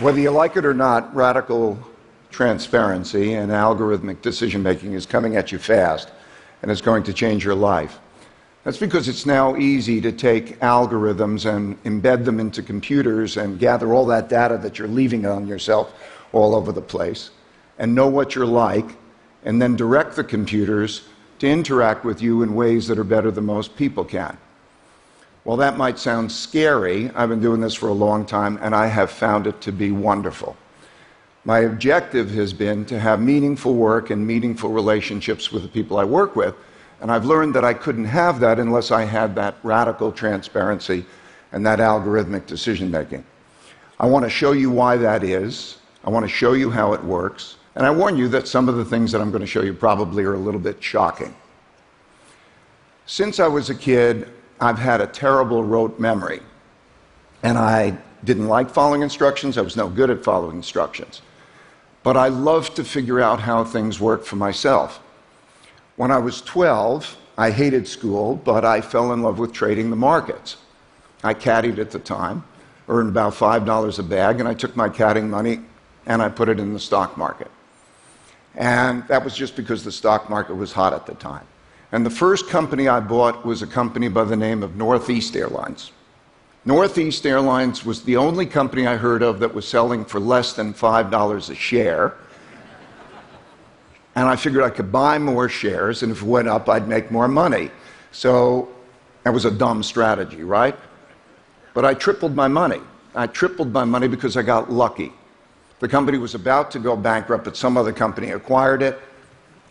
Whether you like it or not, radical transparency and algorithmic decision making is coming at you fast and it's going to change your life. That's because it's now easy to take algorithms and embed them into computers and gather all that data that you're leaving on yourself all over the place and know what you're like and then direct the computers to interact with you in ways that are better than most people can. Well, that might sound scary. I've been doing this for a long time and I have found it to be wonderful. My objective has been to have meaningful work and meaningful relationships with the people I work with. And I've learned that I couldn't have that unless I had that radical transparency and that algorithmic decision making. I want to show you why that is. I want to show you how it works. And I warn you that some of the things that I'm going to show you probably are a little bit shocking. Since I was a kid, I've had a terrible rote memory. And I didn't like following instructions. I was no good at following instructions. But I loved to figure out how things worked for myself. When I was 12, I hated school, but I fell in love with trading the markets. I caddied at the time, earned about $5 a bag, and I took my caddying money and I put it in the stock market. And that was just because the stock market was hot at the time. And the first company I bought was a company by the name of Northeast Airlines. Northeast Airlines was the only company I heard of that was selling for less than $5 a share. And I figured I could buy more shares, and if it went up, I'd make more money. So that was a dumb strategy, right? But I tripled my money. I tripled my money because I got lucky. The company was about to go bankrupt, but some other company acquired it,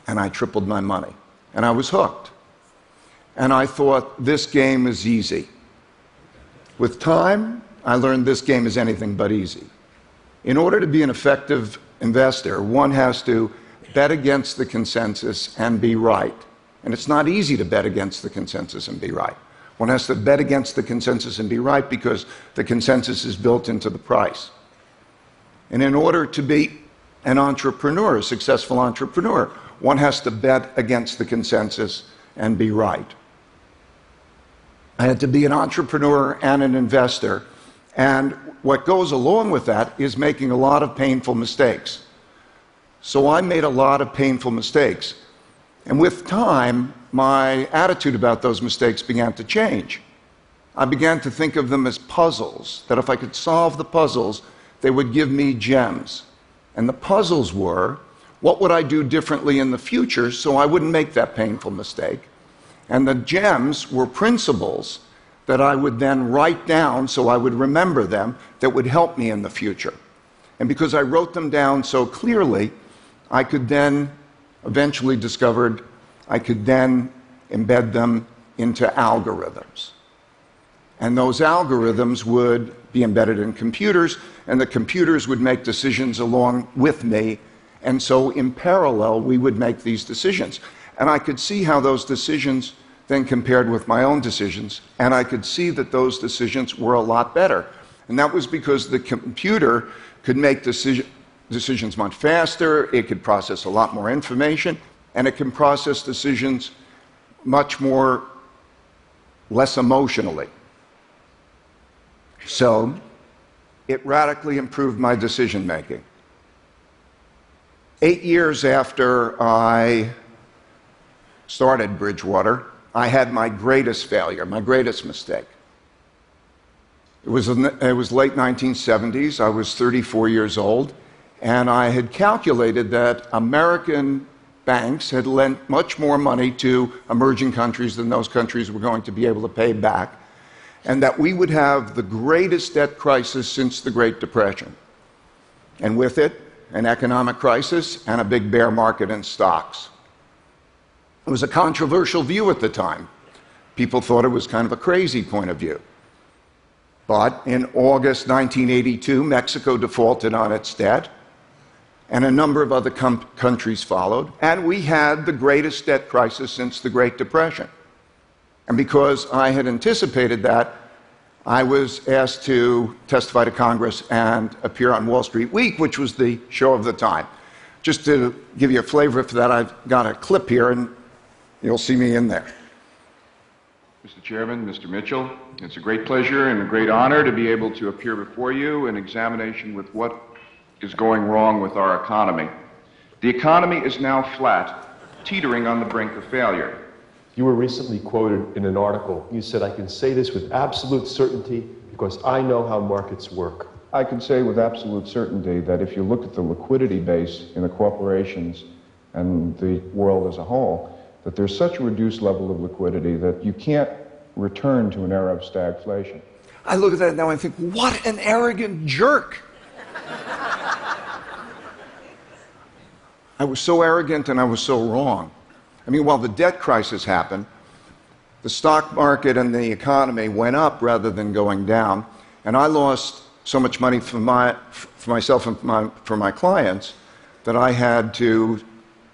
and I tripled my money. And I was hooked. And I thought, this game is easy. With time, I learned this game is anything but easy. In order to be an effective investor, one has to bet against the consensus and be right. And it's not easy to bet against the consensus and be right. One has to bet against the consensus and be right because the consensus is built into the price. And in order to be an entrepreneur, a successful entrepreneur, one has to bet against the consensus and be right. I had to be an entrepreneur and an investor. And what goes along with that is making a lot of painful mistakes. So I made a lot of painful mistakes. And with time, my attitude about those mistakes began to change. I began to think of them as puzzles, that if I could solve the puzzles, they would give me gems. And the puzzles were what would I do differently in the future so I wouldn't make that painful mistake? And the gems were principles that I would then write down so I would remember them that would help me in the future. And because I wrote them down so clearly, I could then eventually discovered I could then embed them into algorithms. And those algorithms would be embedded in computers, and the computers would make decisions along with me. And so, in parallel, we would make these decisions. And I could see how those decisions then compared with my own decisions, and I could see that those decisions were a lot better. And that was because the computer could make decision, decisions much faster, it could process a lot more information, and it can process decisions much more less emotionally. So, it radically improved my decision making. Eight years after I started Bridgewater, I had my greatest failure, my greatest mistake. It was, it was late 1970s. I was 34 years old, and I had calculated that American banks had lent much more money to emerging countries than those countries were going to be able to pay back, and that we would have the greatest debt crisis since the Great Depression. And with it, an economic crisis and a big bear market in stocks. It was a controversial view at the time. People thought it was kind of a crazy point of view. But in August 1982, Mexico defaulted on its debt, and a number of other countries followed, and we had the greatest debt crisis since the Great Depression. And because I had anticipated that, I was asked to testify to Congress and appear on Wall Street Week, which was the show of the time. Just to give you a flavor for that, I've got a clip here, and you'll see me in there. Mr. Chairman, Mr. Mitchell, it's a great pleasure and a great honor to be able to appear before you in examination with what is going wrong with our economy. The economy is now flat, teetering on the brink of failure. You were recently quoted in an article. You said, I can say this with absolute certainty because I know how markets work. I can say with absolute certainty that if you look at the liquidity base in the corporations and the world as a whole, that there's such a reduced level of liquidity that you can't return to an era of stagflation. I look at that now and think, what an arrogant jerk. I was so arrogant and I was so wrong. I mean, while the debt crisis happened, the stock market and the economy went up rather than going down, and I lost so much money for, my, for myself and my, for my clients that I had to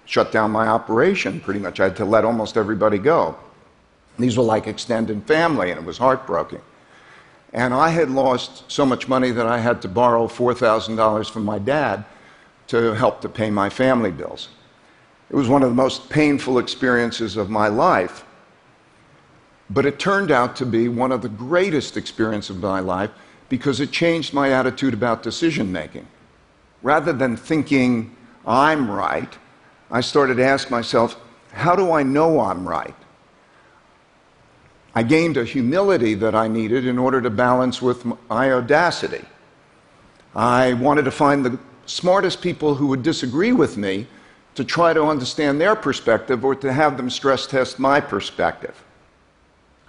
shut down my operation pretty much. I had to let almost everybody go. These were like extended family, and it was heartbreaking. And I had lost so much money that I had to borrow $4,000 from my dad to help to pay my family bills. It was one of the most painful experiences of my life, but it turned out to be one of the greatest experiences of my life because it changed my attitude about decision making. Rather than thinking I'm right, I started to ask myself, how do I know I'm right? I gained a humility that I needed in order to balance with my audacity. I wanted to find the smartest people who would disagree with me to try to understand their perspective or to have them stress test my perspective.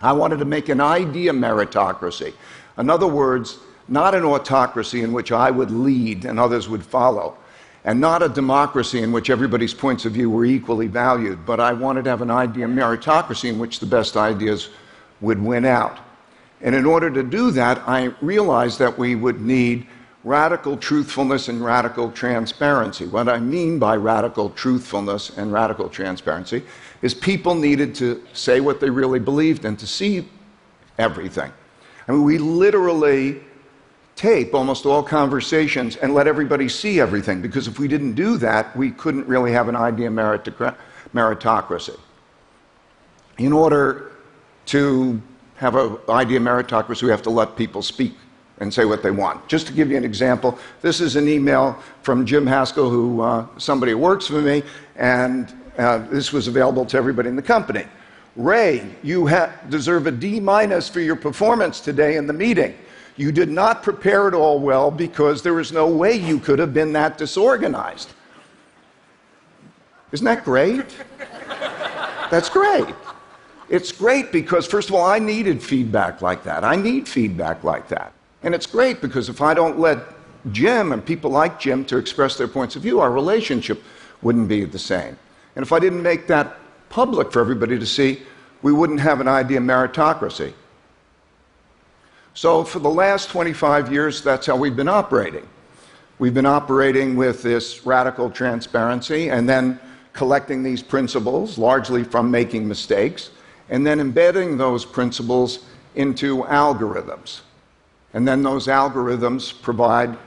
I wanted to make an idea meritocracy. In other words, not an autocracy in which I would lead and others would follow, and not a democracy in which everybody's points of view were equally valued, but I wanted to have an idea meritocracy in which the best ideas would win out. And in order to do that, I realized that we would need radical truthfulness and radical transparency. What I mean by radical truthfulness and radical transparency is people needed to say what they really believed and to see everything. I mean, we literally tape almost all conversations and let everybody see everything because if we didn't do that, we couldn't really have an idea of meritocracy. In order to have an idea of meritocracy, we have to let people speak and say what they want. Just to give you an example, this is an email from Jim Haskell, who uh, somebody who works for me, and uh, this was available to everybody in the company. Ray, you ha- deserve a D minus for your performance today in the meeting. You did not prepare at all well because there is no way you could have been that disorganized. Isn't that great? That's great. It's great because, first of all, I needed feedback like that. I need feedback like that. And it's great because if I don't let Jim and people like Jim to express their points of view, our relationship wouldn't be the same. And if I didn't make that public for everybody to see, we wouldn't have an idea of meritocracy. So, for the last 25 years, that's how we've been operating. We've been operating with this radical transparency and then collecting these principles, largely from making mistakes, and then embedding those principles into algorithms. And then those algorithms provide,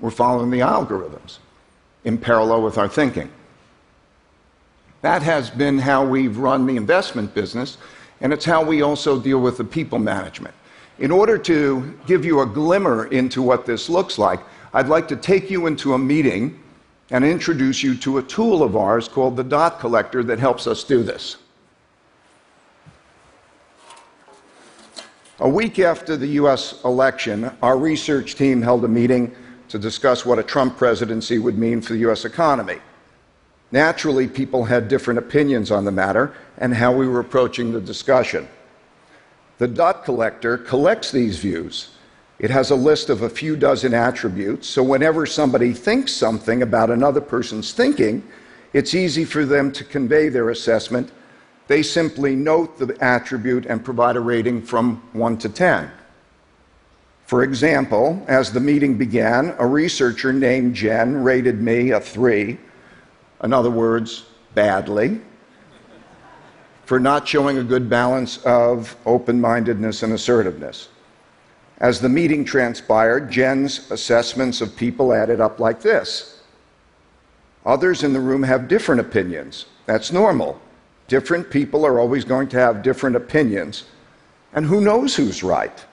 we're following the algorithms in parallel with our thinking. That has been how we've run the investment business, and it's how we also deal with the people management. In order to give you a glimmer into what this looks like, I'd like to take you into a meeting and introduce you to a tool of ours called the dot collector that helps us do this. A week after the US election, our research team held a meeting to discuss what a Trump presidency would mean for the US economy. Naturally, people had different opinions on the matter and how we were approaching the discussion. The dot collector collects these views. It has a list of a few dozen attributes, so whenever somebody thinks something about another person's thinking, it's easy for them to convey their assessment. They simply note the attribute and provide a rating from 1 to 10. For example, as the meeting began, a researcher named Jen rated me a 3. In other words, badly for not showing a good balance of open mindedness and assertiveness. As the meeting transpired, Jen's assessments of people added up like this Others in the room have different opinions. That's normal. Different people are always going to have different opinions. And who knows who's right?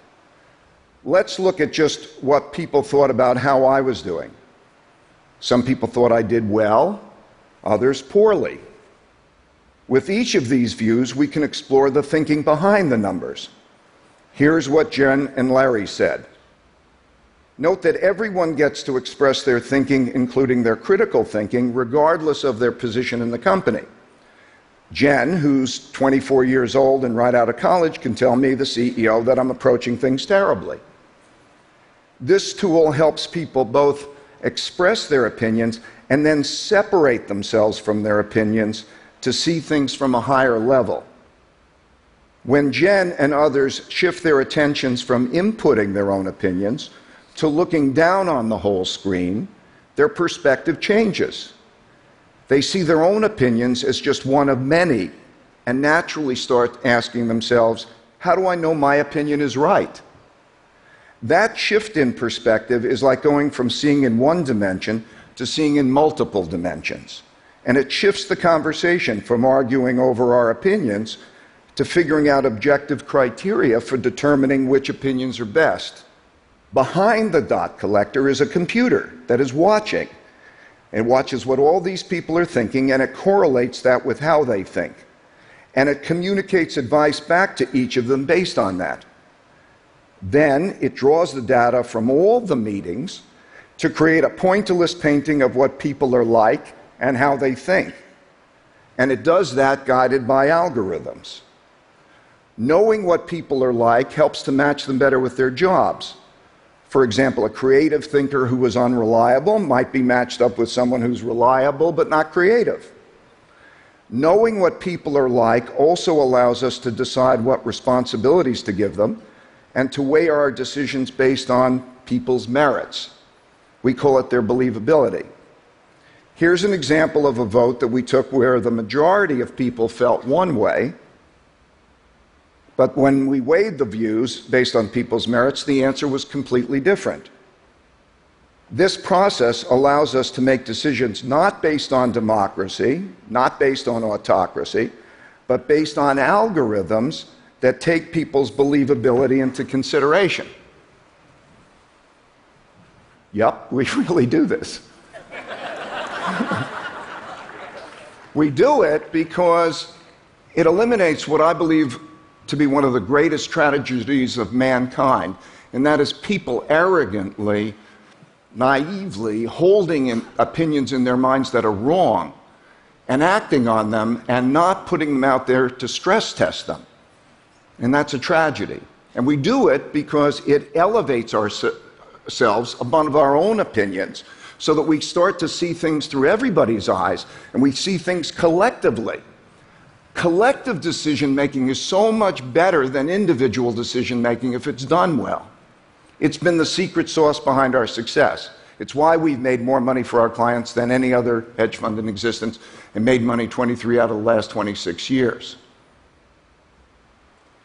Let's look at just what people thought about how I was doing. Some people thought I did well, others poorly. With each of these views, we can explore the thinking behind the numbers. Here's what Jen and Larry said. Note that everyone gets to express their thinking, including their critical thinking, regardless of their position in the company. Jen, who's 24 years old and right out of college, can tell me, the CEO, that I'm approaching things terribly. This tool helps people both express their opinions and then separate themselves from their opinions to see things from a higher level. When Jen and others shift their attentions from inputting their own opinions to looking down on the whole screen, their perspective changes. They see their own opinions as just one of many and naturally start asking themselves, How do I know my opinion is right? That shift in perspective is like going from seeing in one dimension to seeing in multiple dimensions. And it shifts the conversation from arguing over our opinions to figuring out objective criteria for determining which opinions are best. Behind the dot collector is a computer that is watching. It watches what all these people are thinking and it correlates that with how they think. And it communicates advice back to each of them based on that. Then it draws the data from all the meetings to create a pointillist painting of what people are like and how they think. And it does that guided by algorithms. Knowing what people are like helps to match them better with their jobs. For example, a creative thinker who was unreliable might be matched up with someone who's reliable but not creative. Knowing what people are like also allows us to decide what responsibilities to give them and to weigh our decisions based on people's merits. We call it their believability. Here's an example of a vote that we took where the majority of people felt one way, but when we weighed the views based on people's merits, the answer was completely different. This process allows us to make decisions not based on democracy, not based on autocracy, but based on algorithms that take people's believability into consideration. Yep, we really do this. we do it because it eliminates what I believe to be one of the greatest tragedies of mankind, and that is people arrogantly, naively holding in opinions in their minds that are wrong and acting on them and not putting them out there to stress test them. And that's a tragedy. And we do it because it elevates ourselves above our own opinions so that we start to see things through everybody's eyes and we see things collectively. Collective decision making is so much better than individual decision making if it's done well. It's been the secret sauce behind our success. It's why we've made more money for our clients than any other hedge fund in existence and made money 23 out of the last 26 years.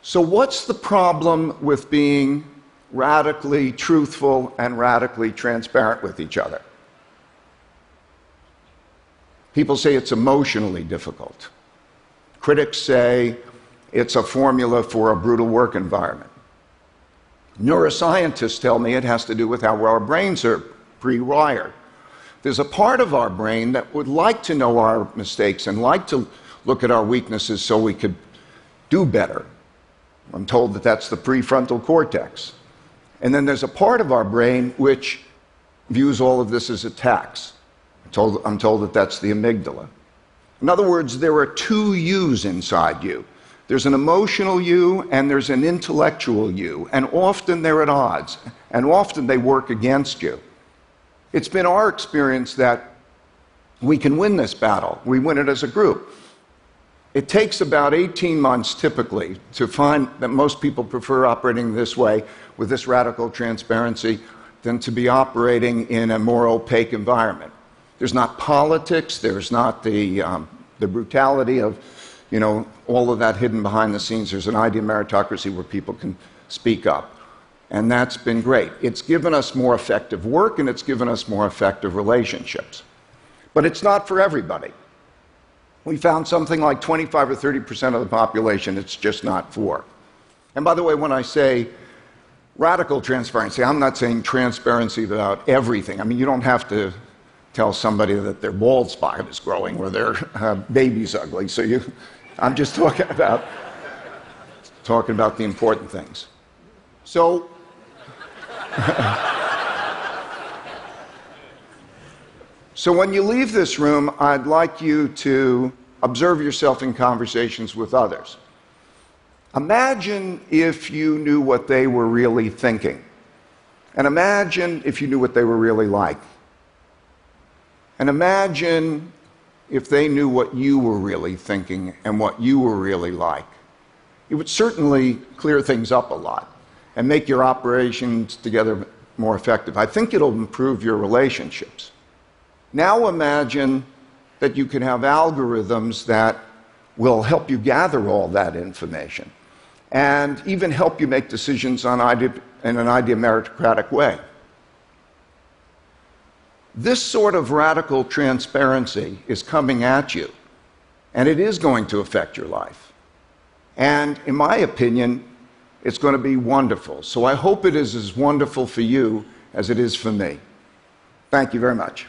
So, what's the problem with being radically truthful and radically transparent with each other? People say it's emotionally difficult. Critics say it's a formula for a brutal work environment. Neuroscientists tell me it has to do with how our brains are pre wired. There's a part of our brain that would like to know our mistakes and like to look at our weaknesses so we could do better. I'm told that that's the prefrontal cortex. And then there's a part of our brain which views all of this as attacks. I'm told, I'm told that that's the amygdala. In other words, there are two yous inside you there's an emotional you and there's an intellectual you, and often they're at odds, and often they work against you. It's been our experience that we can win this battle. We win it as a group. It takes about 18 months typically to find that most people prefer operating this way with this radical transparency than to be operating in a more opaque environment. There's not politics, there's not the, um, the brutality of, you know, all of that hidden behind the scenes. There's an idea of meritocracy where people can speak up. And that's been great. It's given us more effective work and it's given us more effective relationships. But it's not for everybody. We found something like 25 or 30 percent of the population it's just not for. And by the way, when I say radical transparency, I'm not saying transparency about everything. I mean, you don't have to tell somebody that their bald spot is growing or their uh, baby's ugly. So you, I'm just talking about talking about the important things. So. so when you leave this room, I'd like you to observe yourself in conversations with others. Imagine if you knew what they were really thinking. And imagine if you knew what they were really like. And imagine if they knew what you were really thinking and what you were really like. It would certainly clear things up a lot and make your operations together more effective. I think it'll improve your relationships. Now imagine that you can have algorithms that will help you gather all that information and even help you make decisions on an idea meritocratic way. This sort of radical transparency is coming at you, and it is going to affect your life. And in my opinion, it's going to be wonderful. So I hope it is as wonderful for you as it is for me. Thank you very much.